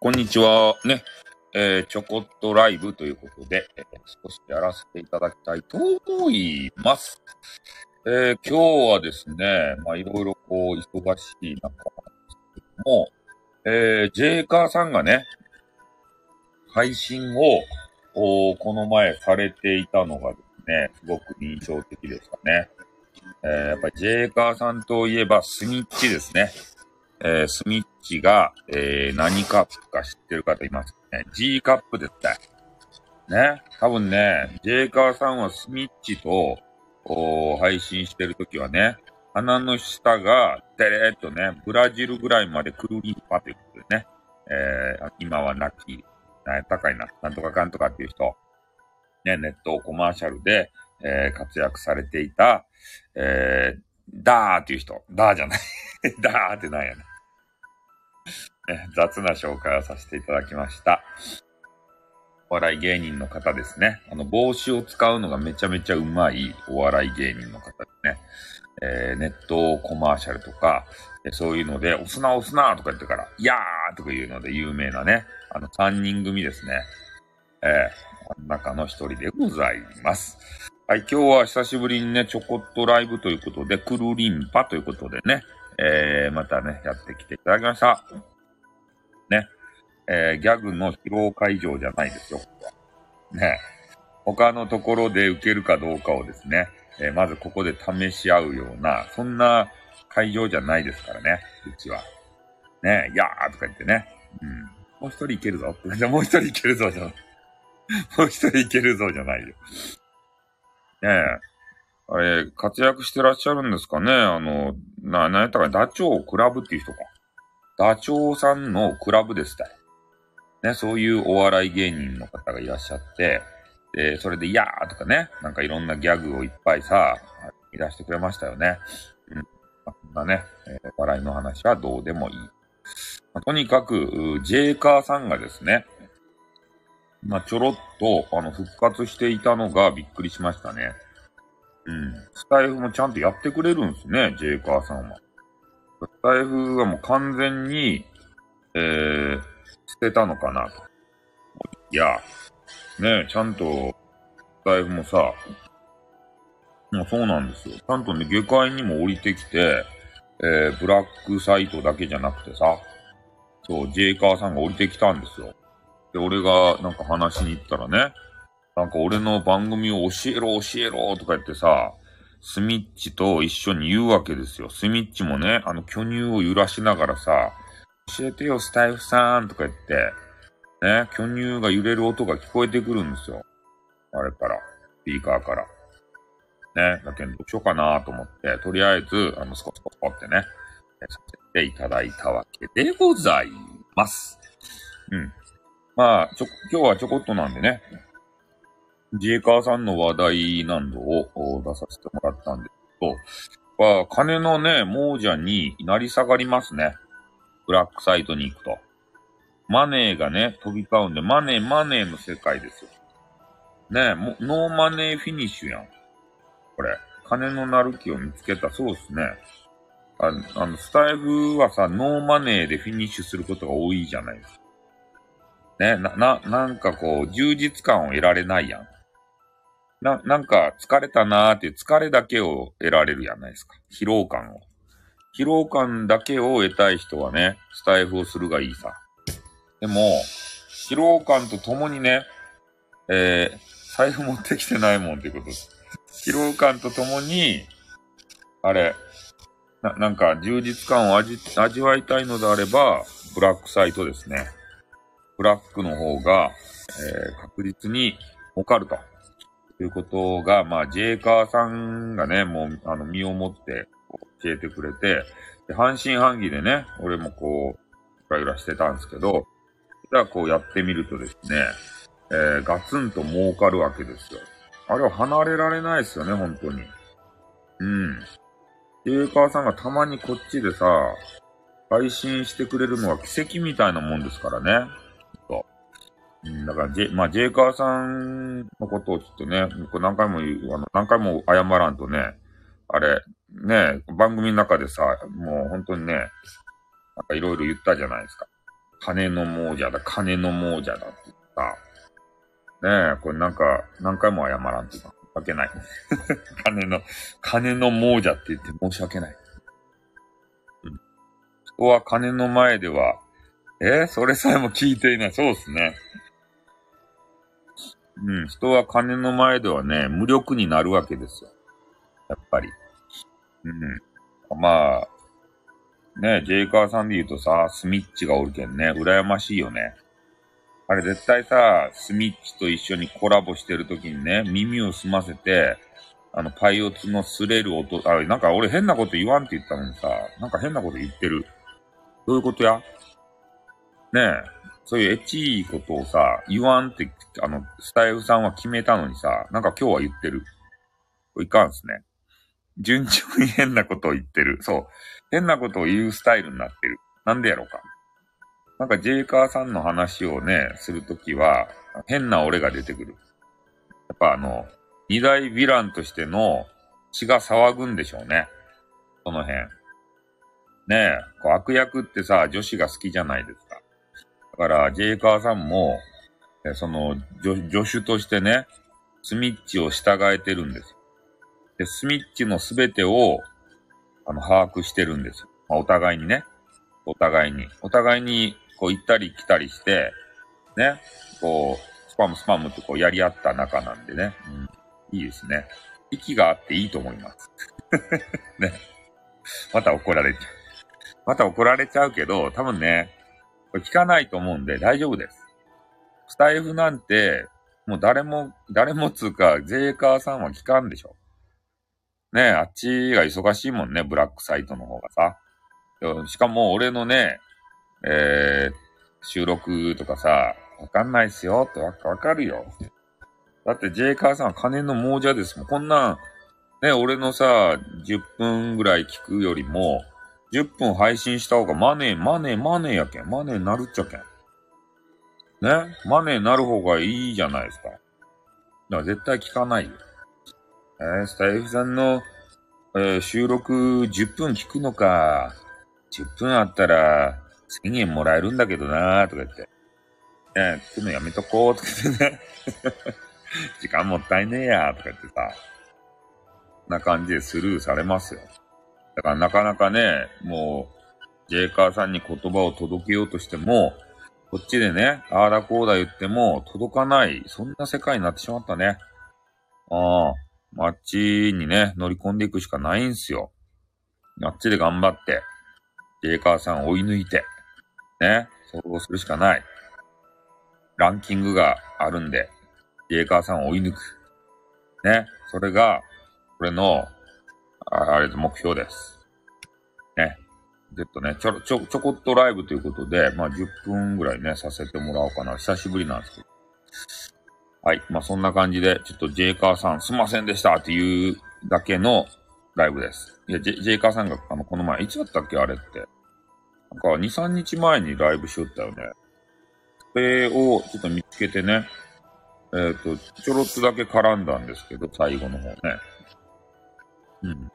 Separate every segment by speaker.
Speaker 1: こんにちは。ね。えー、ちょこっとライブということで、えー、少しやらせていただきたいと思います。えー、今日はですね、まあいろいろこう忙しい中なんですけども、えー、ジェイカーさんがね、配信を、おこの前されていたのがですね、すごく印象的でしたね。えー、やっぱりジェイカーさんといえばスニッチですね。えー、スミッチが、えー、何カップか知ってる方いますね。G カップですっね。ね。多分ね、ジェイカーさんはスミッチと、配信してるときはね、鼻の下が、てれーっとね、ブラジルぐらいまでくるりんぱということでね、えー、今はなき、な高いな、なんとかかんとかっていう人、ね、ネットコマーシャルで、えー、活躍されていた、えー、ダーっていう人、ダーじゃない ダーってなんやね。雑な紹介をさせていただきました。お笑い芸人の方ですね。あの、帽子を使うのがめちゃめちゃうまいお笑い芸人の方ですね。えー、ネットコマーシャルとか、そういうので、押すな押すなとか言ってから、いやーとか言うので有名なね、あの3人組ですね。えー、中の一人でございます。はい、今日は久しぶりにね、ちょこっとライブということで、クルリンパということでね、えー、またね、やってきていただきました。ね。えー、ギャグの披露会場じゃないですよ。ね。他のところで受けるかどうかをですね、えー、まずここで試し合うような、そんな会場じゃないですからね、うちは。ね、やーとか言ってね。うん。もう一人いけるぞ。じ ゃもう一人いけるぞじゃない。もう一人いけるぞじゃないよ。ねえ。あれ、活躍してらっしゃるんですかねあの、な、なんやったか、ダチョウクラブっていう人か。ダチョウさんのクラブですた。ね、そういうお笑い芸人の方がいらっしゃって、で、それで、いやーとかね、なんかいろんなギャグをいっぱいさ、いらしてくれましたよね。うん。まあ、そんなね、えー、笑いの話はどうでもいい。まあ、とにかく、ジェイカーさんがですね、まあ、ちょろっと、あの、復活していたのがびっくりしましたね。うん。スタイフもちゃんとやってくれるんですね、ジェイカーさんは。スタイフはもう完全に、えー、捨てたのかなと。いや、ねちゃんと、スタイフもさ、もうそうなんですよ。ちゃんとね、下界にも降りてきて、えー、ブラックサイトだけじゃなくてさ、そう、ジェイカーさんが降りてきたんですよ。で、俺がなんか話しに行ったらね、なんか俺の番組を教えろ教えろとか言ってさ、スミッチと一緒に言うわけですよ。スミッチもね、あの巨乳を揺らしながらさ、教えてよスタイフさんとか言って、ね、巨乳が揺れる音が聞こえてくるんですよ。あれから、スピーカーから。ね、だけどどうしようかなと思って、とりあえず、あの、スコスコスコってね、させていただいたわけでございます。うん。まあ、ちょ、今日はちょこっとなんでね、ジェイカーさんの話題などを出させてもらったんですけど、まあ、金のね、亡者になり下がりますね。ブラックサイトに行くと。マネーがね、飛び交うんで、マネー、マネーの世界ですよ。ねもノーマネーフィニッシュやん。これ。金のなる木を見つけた。そうっすね。ああの、スタイフはさ、ノーマネーでフィニッシュすることが多いじゃないですか。ね、な、な、なんかこう、充実感を得られないやん。な、なんか疲れたなーって疲れだけを得られるやないですか。疲労感を。疲労感だけを得たい人はね、スタイフをするがいいさ。でも、疲労感とともにね、えー、財布持ってきてないもんっていうことです。疲労感とともに、あれ、な、なんか充実感を味、味わいたいのであれば、ブラックサイトですね。ブラックの方が、えー、確実に儲かると。ということが、まあ、ジェイカーさんがね、もう、あの、身をもって教えてくれて、で半信半疑でね、俺もこう、ゆらゆらしてたんですけど、じゃあこうやってみるとですね、えー、ガツンと儲かるわけですよ。あれは離れられないですよね、本当に。うん。ジェイカーさんがたまにこっちでさ、配信してくれるのは奇跡みたいなもんですからね。うん、だから、ジェ、まあ、ジェイカーさんのことをちょっとね、これ何回も言う、あの、何回も謝らんとね、あれ、ね、番組の中でさ、もう本当にね、なんかいろいろ言ったじゃないですか。金の亡者だ、金の亡者だって言った。ねえ、これなんか、何回も謝らんとか。わけない。金の、金の亡者って言って申し訳ない。うん。人は金の前では、えーそれさえも聞いていない。そうですね。うん、人は金の前ではね、無力になるわけですよ。やっぱり。うん。まあ、ね、ジェイカーさんで言うとさ、スミッチがおるけんね、羨ましいよね。あれ絶対さ、スミッチと一緒にコラボしてる時にね、耳を澄ませて、あの、パイオツの擦れる音、あれ、なんか俺変なこと言わんって言ったのにさ、なんか変なこと言ってる。どういうことや？ねえ、そういうエッチいことをさ、言わんって、あの、スタイフさんは決めたのにさ、なんか今日は言ってる。これいかんすね。順調に変なことを言ってる。そう。変なことを言うスタイルになってる。なんでやろうか。なんかジェイカーさんの話をね、するときは、変な俺が出てくる。やっぱあの、二大ヴィランとしての血が騒ぐんでしょうね。その辺。ねえ、こう悪役ってさ、女子が好きじゃないですか。だから、ジェイカーさんも、その、助助手としてね、スミッチを従えてるんですよ。で、スミッチのすべてを、あの、把握してるんですよ。まあ、お互いにね。お互いに。お互いに、こう、行ったり来たりして、ね。こう、スパムスパムとこう、やり合った仲なんでね。うん。いいですね。息があっていいと思います。ね。また怒られちゃう。また怒られちゃうけど、多分ね、これ聞かないと思うんで大丈夫です。スタイフなんて、もう誰も、誰もつうか、ゼーカーさんは聞かんでしょ。ねえ、あっちが忙しいもんね、ブラックサイトの方がさ。しかも俺のね、えー、収録とかさ、わかんないっすよってわわかるよ。だってジェイカーさんは金の亡者ですもん。こんなん、ね、俺のさ、10分ぐらい聞くよりも、10分配信した方がマネー、マネー、マネーやけん。マネーなるっちゃけん。ね？マネーなる方がいいじゃないですか。だから絶対聞かないよ。えー、スタイフさんの、えー収録10分聞くのか。10分あったら1000円もらえるんだけどなーとか言って。ね聞くのやめとこうとか言ってね。時間もったいねえやーとか言ってさ。な感じでスルーされますよ。だからなかなかね、もう、ジェイカーさんに言葉を届けようとしても、こっちでね、あーだこうだ言っても届かない、そんな世界になってしまったね。ああ、あっちにね、乗り込んでいくしかないんすよ。あっちで頑張って、ジェイカーさんを追い抜いて、ね、そうするしかない。ランキングがあるんで、ジェイカーさんを追い抜く。ね、それが、これの、ああれ目標です。ね。ちょっとね、ちょ、ちょ、ちょこっとライブということで、まあ10分ぐらいね、させてもらおうかな。久しぶりなんですけど。はい。まあそんな感じで、ちょっとジェイカーさんすいませんでしたっていうだけのライブです。いや、ジェイカーさんが、あの、この前、いつだったっけあれって。なんか、2、3日前にライブしよったよね。それをちょっと見つけてね、えっ、と、ちょろっとだけ絡んだんですけど、最後の方ね。うん。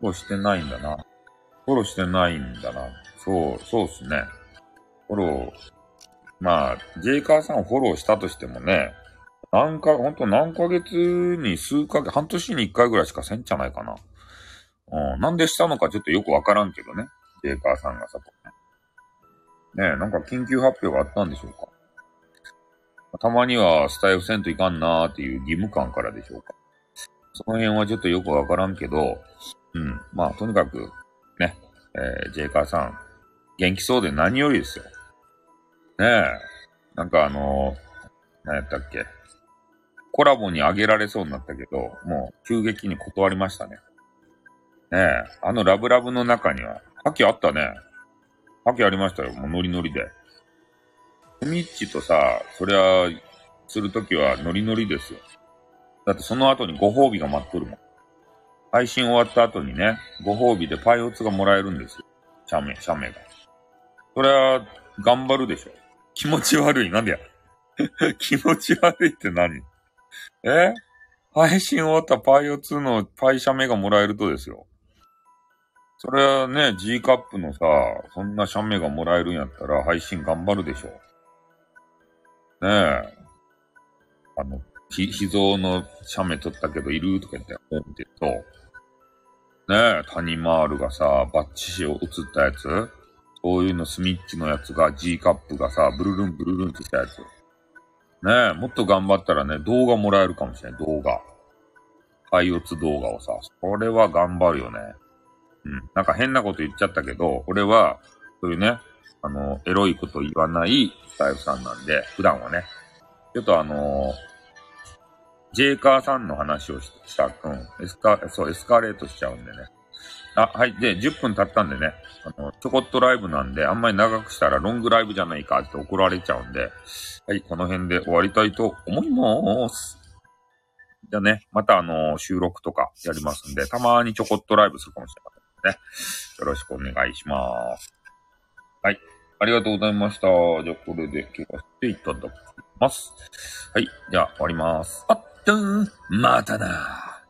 Speaker 1: フォローしてないんだな。フォローしてないんだな。そう、そうっすね。フォロー、まあ、ジェイカーさんをフォローしたとしてもね、何か、ほんと何ヶ月に数ヶ月、半年に一回ぐらいしかせんじゃないかな。うん、なんでしたのかちょっとよくわからんけどね。ジェイカーさんがさ、ねえ、なんか緊急発表があったんでしょうか。たまにはスタイフせんといかんなーっていう義務感からでしょうか。その辺はちょっとよくわからんけど、うん。まあ、とにかく、ね、えー、ジェイカーさん、元気そうで何よりですよ。ねえ。なんかあのー、何やったっけ。コラボにあげられそうになったけど、もう急激に断りましたね。ねえ。あのラブラブの中には、覇気あったね。覇気ありましたよ。もうノリノリで。ミッチとさ、そりゃ、するときはノリノリですよ。だってその後にご褒美が待っとるもん。配信終わった後にね、ご褒美でパイオツがもらえるんですよ。写メ、写メが。それは、頑張るでしょ。気持ち悪い。なんでや。気持ち悪いって何？え？配信終わったパイオツのパイ写メがもらえるとですよ。それはね、G カップのさ、そんな写メがもらえるんやったら配信頑張るでしょ。ねえ。あの、ひ、秘蔵の写メ撮ったけどいる？とか言って、ポンって言うと、ねえ、谷マールがさ、バッチシを映ったやつ？そういうのスミッチのやつが G カップがさ、ブルルンブルルンってしたやつ。ねえ、もっと頑張ったらね、動画もらえるかもしれない、動画。廃鬱動画をさ、それは頑張るよね。うん。なんか変なこと言っちゃったけど、俺は、そういうね、あの、エロいこと言わないスタイフさんなんで、普段はね。ちょっとあのー、ジェイカーさんの話をしたくん、エスカ、そう、エスカレートしちゃうんでね。あ、はい。で、10分経ったんでね、あの、ちょこっとライブなんで、あんまり長くしたらロングライブじゃないかって怒られちゃうんで、はい、この辺で終わりたいと思います。じゃあね、またあの、収録とかやりますんで、たまにちょこっとライブするかもしれませんね。よろしくお願いします。はい。ありがとうございました。じゃあ、これで消させていただきます。はい。じゃあ、終わります。あっとー、またな。